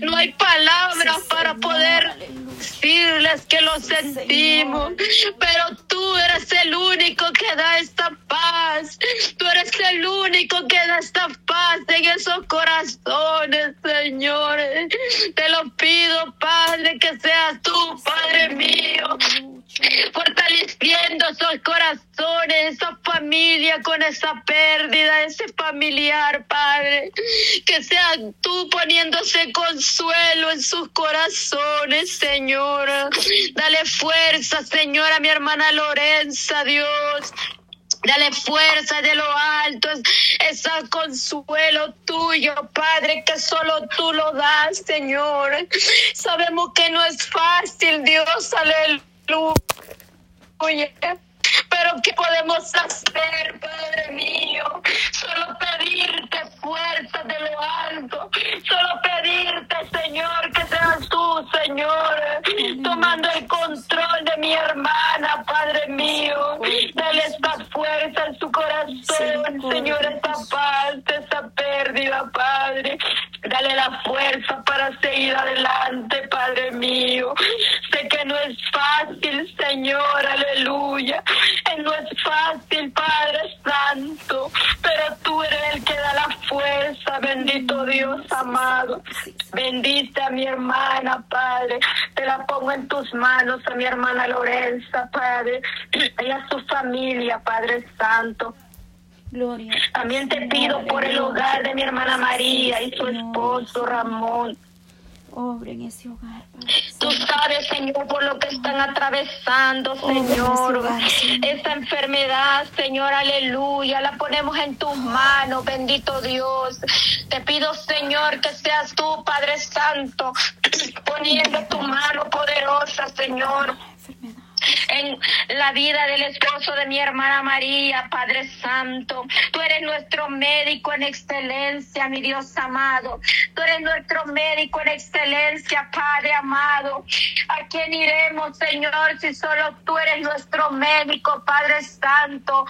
No hay palabras para poder decirles que lo sentimos, pero tú eres el único que da esta paz. Tú eres el único que da esta paz en esos corazones, Señor. Te lo pido, Padre, que seas tú, Padre mío, fortaleciendo esos corazones, esa familia con esa pérdida, ese familiar, Padre. Que seas tú poniéndose consuelo en sus corazones, Señor. Dale fuerza, Señor, a mi hermana Lorenza, Dios. Dale fuerza de lo alto, ese consuelo tuyo, Padre, que solo tú lo das, Señor. Sabemos que no es fácil, Dios, aleluya. Pero ¿qué podemos hacer, Padre mío? Solo pedirte fuerza de lo alto. Solo pedirte, Señor, que seas tú, Señor, tomando el control de mi hermana, Padre mío. Dale esta fuerza en su corazón, Señor, esta paz, esta pérdida, Padre. Dale la fuerza para seguir adelante, Padre mío. Sé que no es fácil, Señor, aleluya. No es fácil, Padre Santo, pero tú eres el que da la fuerza, bendito Dios amado. Bendita a mi hermana, Padre. Te la pongo en tus manos, a mi hermana Lorenza, Padre, y a su familia, Padre Santo. Gloria. También te pido por el hogar de mi hermana María y su esposo Ramón. Obre en ese hogar. Tú sabes, Señor, por lo que están atravesando, Señor. Esa enfermedad, Señor, aleluya. La ponemos en tus manos, bendito Dios. Te pido, Señor, que seas tú, Padre Santo, poniendo tu mano poderosa, Señor en la vida del esposo de mi hermana María, Padre Santo. Tú eres nuestro médico en excelencia, mi Dios amado. Tú eres nuestro médico en excelencia, Padre amado. ¿A quién iremos, Señor, si solo tú eres nuestro médico, Padre Santo?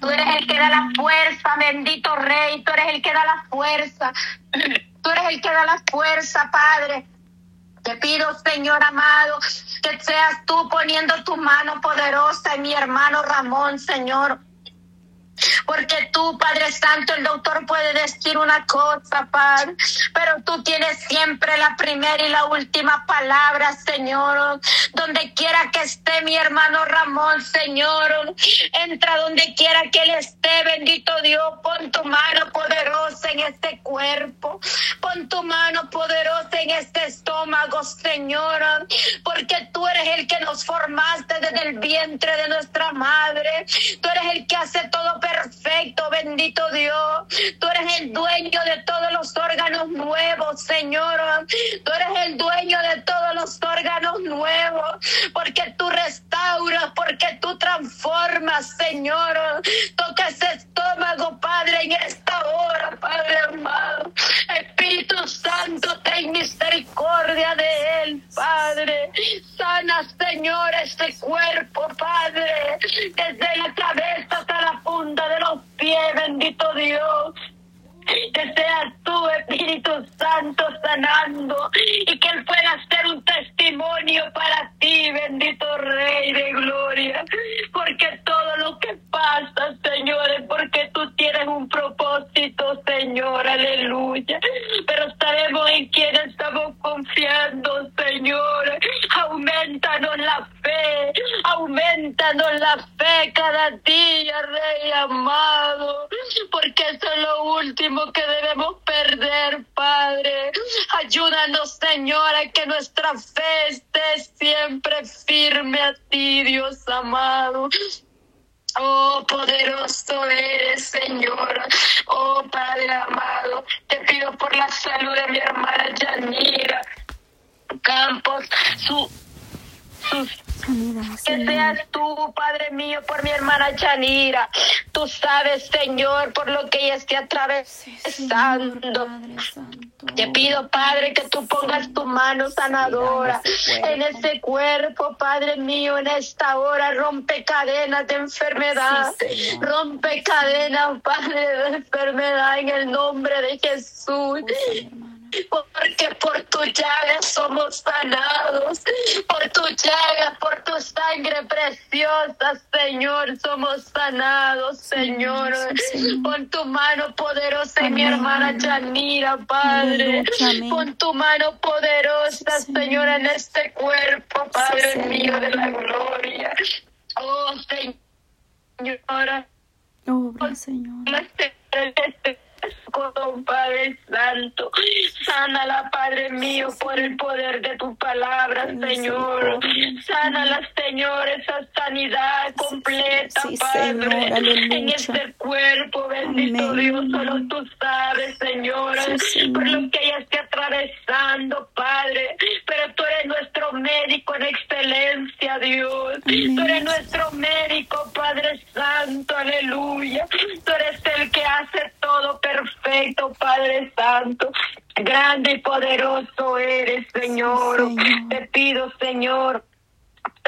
Tú eres el que da la fuerza, bendito Rey. Tú eres el que da la fuerza. Tú eres el que da la fuerza, Padre. Te pido, Señor amado, que seas tú poniendo tu mano poderosa en mi hermano Ramón, Señor. Porque tú, Padre Santo, el doctor puede decir una cosa, Padre, pero tú tienes siempre la primera y la última palabra, Señor. Donde quiera que esté mi hermano Ramón, Señor, entra donde quiera que él esté, bendito Dios, pon tu mano poderosa en este cuerpo, pon tu mano poderosa en este estómago, Señor, porque tú eres el que nos formaste desde el vientre de nuestra madre, tú eres el que hace todo perfecto, bendito Dios. Tú eres el dueño de todos los órganos nuevos, Señor. Tú eres el dueño de todos los órganos nuevos, porque tú restauras, porque tú transformas, Señor. Toca ese estómago, Padre, en esta hora, Padre amado. Espíritu Santo, ten misericordia de él, Padre. Sana, Señor, este cuerpo, Padre, desde la cabeza hasta la punta de los pies, bendito Dios. Que seas tú, Espíritu Santo, sanando y que Él pueda ser un testimonio para ti, bendito Rey de Gloria. Porque todo lo que pasa, Señor, es porque tú tienes un propósito, Señor, aleluya. Pero sabemos en quién estamos confiando, Señor. Aumentanos la fe, aumentanos la fe cada día, Rey amado. Porque eso es lo último que debemos perder, Padre. Ayúdanos, Señor, a que nuestra fe esté siempre firme a ti, Dios amado. Oh, poderoso eres, Señor. Oh, Padre amado, te pido por la salud de mi hermana Yanira Campos, su, que seas tú, Padre mío, por mi hermana Chanira. Tú sabes, Señor, por lo que ella esté atravesando. Te pido, Padre, que tú pongas tu mano sanadora en ese cuerpo, Padre mío, en esta hora. Rompe cadenas de enfermedad. rompe cadenas, Padre, de enfermedad en el nombre de Jesús. Porque por tu llaga somos sanados, por tu llaga, por tu sangre preciosa, Señor, somos sanados, Señor. Con tu mano poderosa y mi hermana Yanira, Padre. Con tu mano poderosa, Señor, en este cuerpo, Padre mío de la gloria. Oh, Señora. Obra, Señor. Padre Santo. Sánala, Padre mío, por el poder de tu palabra, Señor. Sánala, Señor, esa sanidad completa, Padre, en este cuerpo, bendito Dios, solo tú sabes, Señor, por lo que ella esté atravesando, Padre. Pero tú eres nuestro médico en excelencia, Dios. Tú eres nuestro médico, Padre Santo, aleluya. Tú eres el que hace todo perfecto, Padre Santo. Grande y poderoso eres, Señor. Te pido, Señor,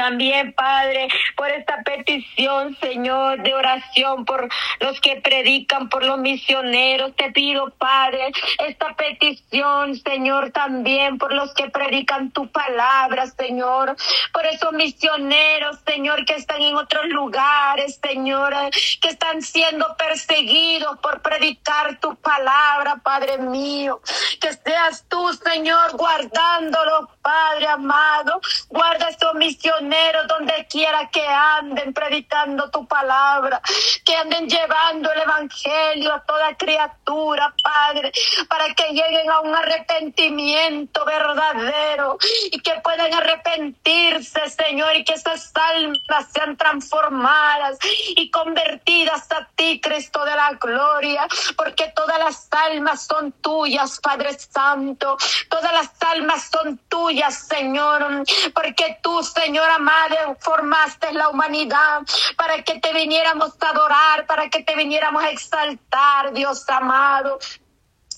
también, Padre, por esta petición, Señor, de oración por los que predican, por los misioneros. Te pido, Padre, esta petición, Señor, también por los que predican tu palabra, Señor. Por esos misioneros, Señor, que están en otros lugares, Señor, que están siendo perseguidos por predicar tu palabra, Padre mío. Que seas tú, Señor, guardándolos, Padre amado. Guarda esos misioneros donde quiera que anden predicando tu palabra, que anden llevando el evangelio a toda criatura, Padre, para que lleguen a un arrepentimiento verdadero y que puedan arrepentirse, Señor, y que esas almas sean transformadas y convertidas a ti, Cristo de la gloria, porque todas las almas son tuyas, Padre Santo, todas las almas son tuyas, Señor, porque tú, Señor, Madre, formaste la humanidad para que te viniéramos a adorar, para que te viniéramos a exaltar, Dios amado.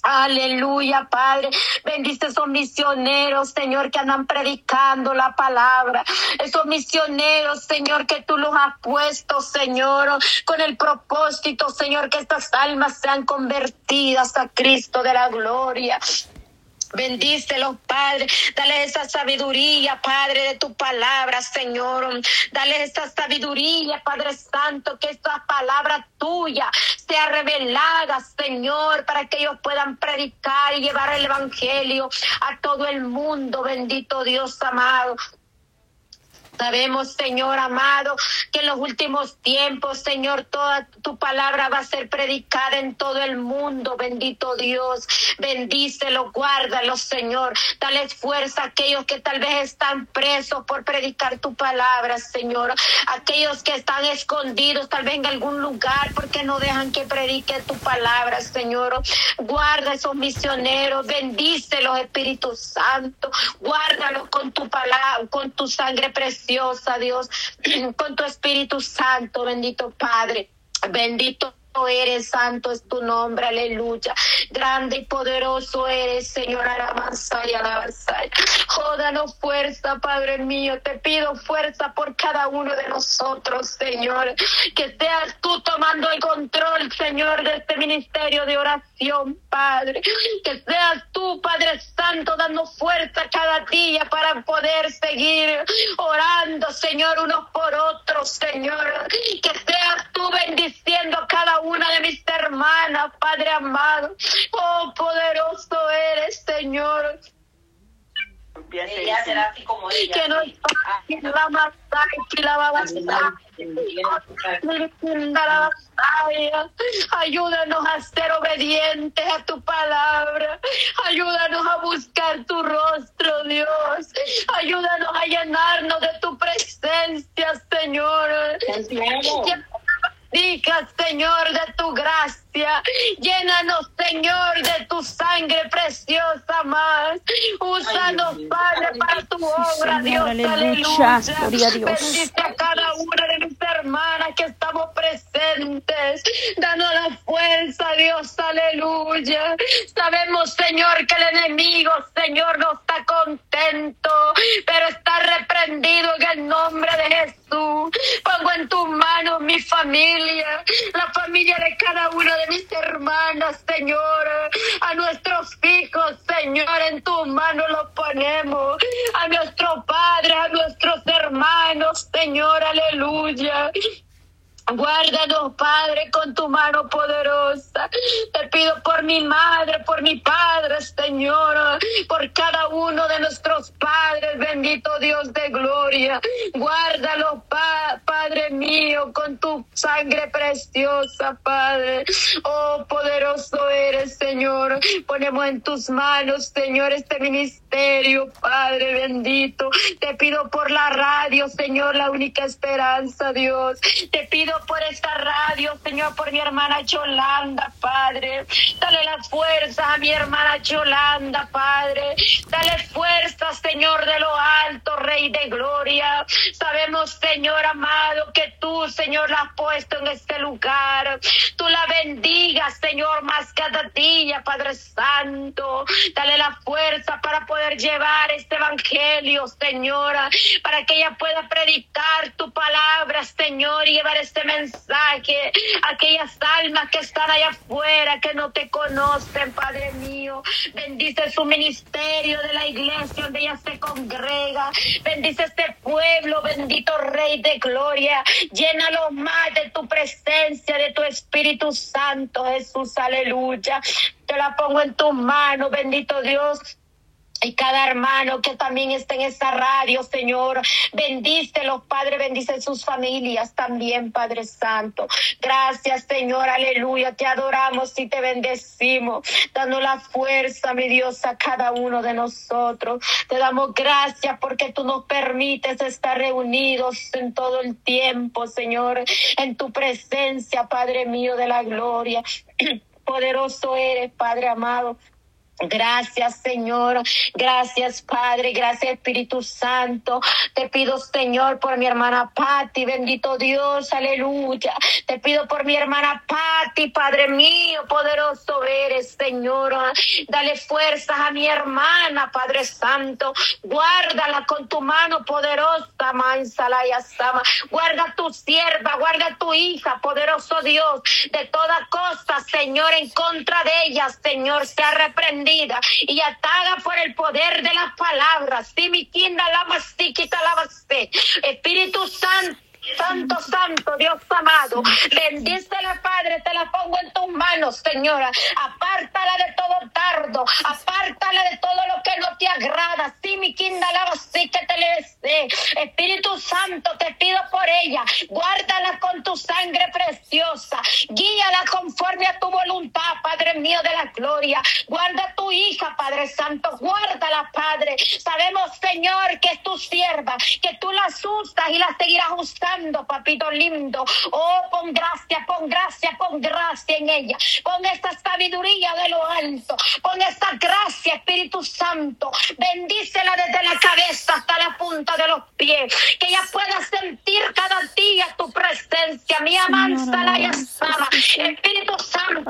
Aleluya, Padre. Bendice esos misioneros, Señor, que andan predicando la palabra. Esos misioneros, Señor, que tú los has puesto, Señor, con el propósito, Señor, que estas almas sean convertidas a Cristo de la gloria. Bendícelos, Padre. Dale esa sabiduría, Padre, de tu palabra, Señor. Dale esa sabiduría, Padre Santo, que esta palabra tuya sea revelada, Señor, para que ellos puedan predicar y llevar el Evangelio a todo el mundo. Bendito Dios amado. Sabemos, Señor amado, que en los últimos tiempos, Señor, toda tu palabra va a ser predicada en todo el mundo. Bendito Dios. Bendícelo, guárdalo, Señor. Dale fuerza a aquellos que tal vez están presos por predicar tu palabra, Señor. Aquellos que están escondidos, tal vez en algún lugar, porque no dejan que predique tu palabra, Señor. Guarda esos misioneros. Bendícelos, Espíritu Santo. Guárdalos con tu palabra, con tu sangre preciosa Dios, con tu Espíritu Santo, bendito Padre, bendito eres, santo es tu nombre, aleluya. Grande y poderoso eres, Señor, alabanza y alabanza. Jódanos fuerza, Padre mío, te pido fuerza por cada uno de nosotros, Señor. Que seas tú tomando el control, Señor, de este ministerio de oración, Padre. Que seas tú, Padre Santo, dando fuerza cada día para poder seguir orando, Señor, unos por otros, Señor. Que seas tú bendiciendo cada una de mis hermanas, Padre amado. Oh, poderoso eres, Señor. Ella será así como ella. Que no la masaya, que la babasaya. Ayúdanos a ser obedientes a tu palabra. Ayúdanos a buscar tu rostro, Dios. Ayúdanos a llenarnos de tu presencia, Señor. Diga, Señor, de tu gracia. Llénanos, Señor, de tu sangre preciosa más. Úsanos, Padre, para tu obra, Dios. Aleluya. Gloria a Dios. Bendice a cada una de mis hermanas que estamos presentes valientes. Danos la fuerza, Dios, aleluya. Sabemos, Señor, que el enemigo, Señor, no está contento, pero está reprendido en el nombre de Jesús. Pongo en tus manos mi familia, la familia de cada una de mis hermanas, Señor, a nuestros hijos, Señor, en tus manos los ponemos, a nuestros padres, a nuestros hermanos, Señor, aleluya. Guárdanos, Padre, con tu mano poderosa. Te pido por mi madre, por mi padre, Señor, por cada uno de nuestros padres, bendito Dios de gloria. Guárdalos, Padre mío, con tu sangre preciosa, Padre. Oh, poderoso eres, Señor. Ponemos en tus manos, Señor, este ministerio, Padre bendito. Te pido por la radio, Señor, la única esperanza, Dios. Te pido por esta radio, Señor, por mi hermana Yolanda, Padre. Dale las fuerzas a mi hermana Yolanda, Padre. Dale fuerzas, Señor, de lo alto, Rey de Gloria. Sabemos, Señor amado, que tú, Señor, la has puesto en este lugar. Tú la bendigas, Señor, más cada día, Padre Santo. Dale la fuerza para poder llevar este evangelio, Señora, para que ella pueda predicar tu palabra, Señor, y llevar este mensaje aquellas almas que están allá afuera, que no te conocen, Padre mío. Bendice su ministerio de la iglesia donde ella se congrega. Bendice este pueblo, bendito Rey de Gloria. Llénalo más de tu presencia, de tu Espíritu Santo, Jesús, aleluya. Te la pongo en tus manos, bendito Dios y cada hermano que también está en esta radio, Señor. Bendícelos, Padre, bendice sus familias también, Padre Santo. Gracias, Señor, aleluya. Te adoramos y te bendecimos, dando la fuerza, mi Dios, a cada uno de nosotros. Te damos gracias porque tú nos permites estar reunidos en todo el tiempo, Señor, en tu presencia, Padre mío de la gloria. Poderoso eres, Padre amado. Gracias, Señor. Gracias, Padre. Gracias, Espíritu Santo. Te pido, Señor, por mi hermana Patti. Bendito Dios. Aleluya. Te pido por mi hermana Patti, Padre mío. Poderoso eres, Señor. Dale fuerzas a mi hermana, Padre Santo. Guárdala con tu mano poderosa, Mansalaya Sama. Guarda tu sierva, guarda tu hija, poderoso Dios. De toda cosa, Señor, en contra de ella, Señor, se ha reprendido y atada por el poder de las palabras. Espíritu Santo. Santo, santo, Dios amado. Bendícela, Padre, te la pongo en tus manos, Señora. Apártala de todo tardo, apártala de todo lo que no te agrada. Sí, mi quinda lava, sí que te le Espíritu Santo, te pido por ella. Guárdala con tu sangre preciosa. Guíala conforme a tu Padre mío de la gloria. Guarda tu hija, Padre Santo. Guárdala, Padre. Sabemos, Señor, que es tu sierva, que tú la asustas y la seguirás usando papito lindo. Oh, pon gracia, pon gracia, pon gracia en ella. Pon esta sabiduría de lo alto. Pon esta gracia, Espíritu Santo. Bendícela desde la cabeza hasta la punta de los pies. Que ella pueda sentir cada día tu presencia. Mi amansa y asama. Espíritu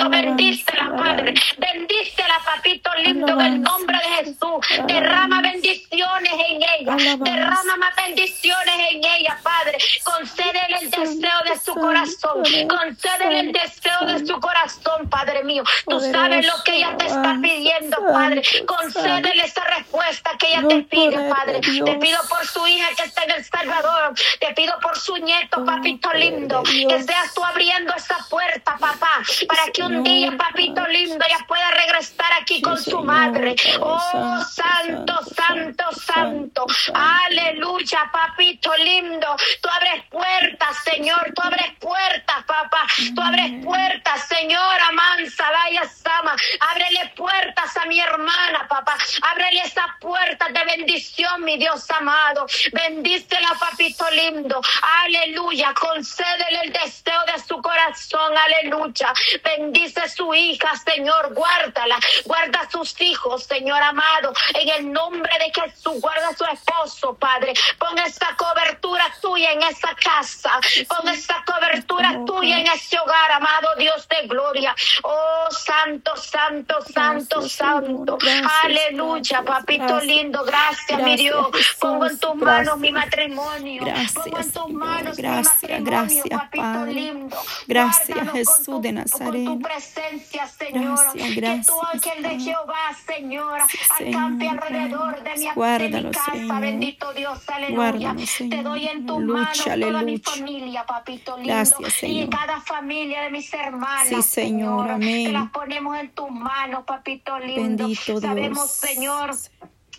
Santo, bendícela, Padre. Bendícela, papito lindo, en el nombre de Jesús. Derrama bendiciones en ella. Derrama más bendiciones en ella, Padre concédele el deseo de su corazón, concédele el deseo de su corazón, Padre mío. Tú sabes lo que ella te está pidiendo, Padre. Concédele esa respuesta que ella te pide, Padre. Te pido por su hija que está en El Salvador. Te pido por su nieto, papito lindo. Que seas tú abriendo esa puerta, papá, para que un día, papito lindo, ella pueda regresar aquí con su madre. Oh, santo, santo, santo. Aleluya, papito lindo. Tú abres puertas, Señor. Tú abres puertas, papá. Tú abres puertas, Señor. Amansa, vaya Sama. Ábrele puertas a mi hermana, papá. Ábrele esas puertas de bendición, mi Dios amado. Bendícela, papito lindo. Aleluya. Concédele el deseo de su corazón. Aleluya. Bendice su hija, Señor. Guárdala. Guarda sus hijos, Señor amado. En el nombre de Jesús. Guarda su esposa esposo, Padre. Pon esta cobertura tuya en esa casa. Pon esta cobertura tuya en ese hogar, amado Dios de gloria. Oh, santo, santo, santo, Gracias, santo. Gracias, Aleluya, gracias, papito gracias. lindo. Gracias, mi Gracias, Dios. Pongo en tus Gracias. manos mi matrimonio. Gracias, Pongo en tus manos Gracias, mi matrimonio, gracias, papito Padre. lindo. Gracias, Jesús con tu- de Con Nazareno. tu presencia, Señor. Gracias, que tu gracias, ángel de. Jehová, Señor, acampe alrededor de mi, de mi casa. Señor. Bendito Dios, aleluya. Te doy en tus manos toda mi familia, papito lindo. Gracias, Y cada familia de mis hermanas, Sí, Señor, Te amén. las ponemos en tus manos, papito lindo. Bendito Sabemos, Dios. Señor,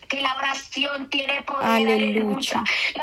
que la oración tiene poder. Aleluya. aleluya.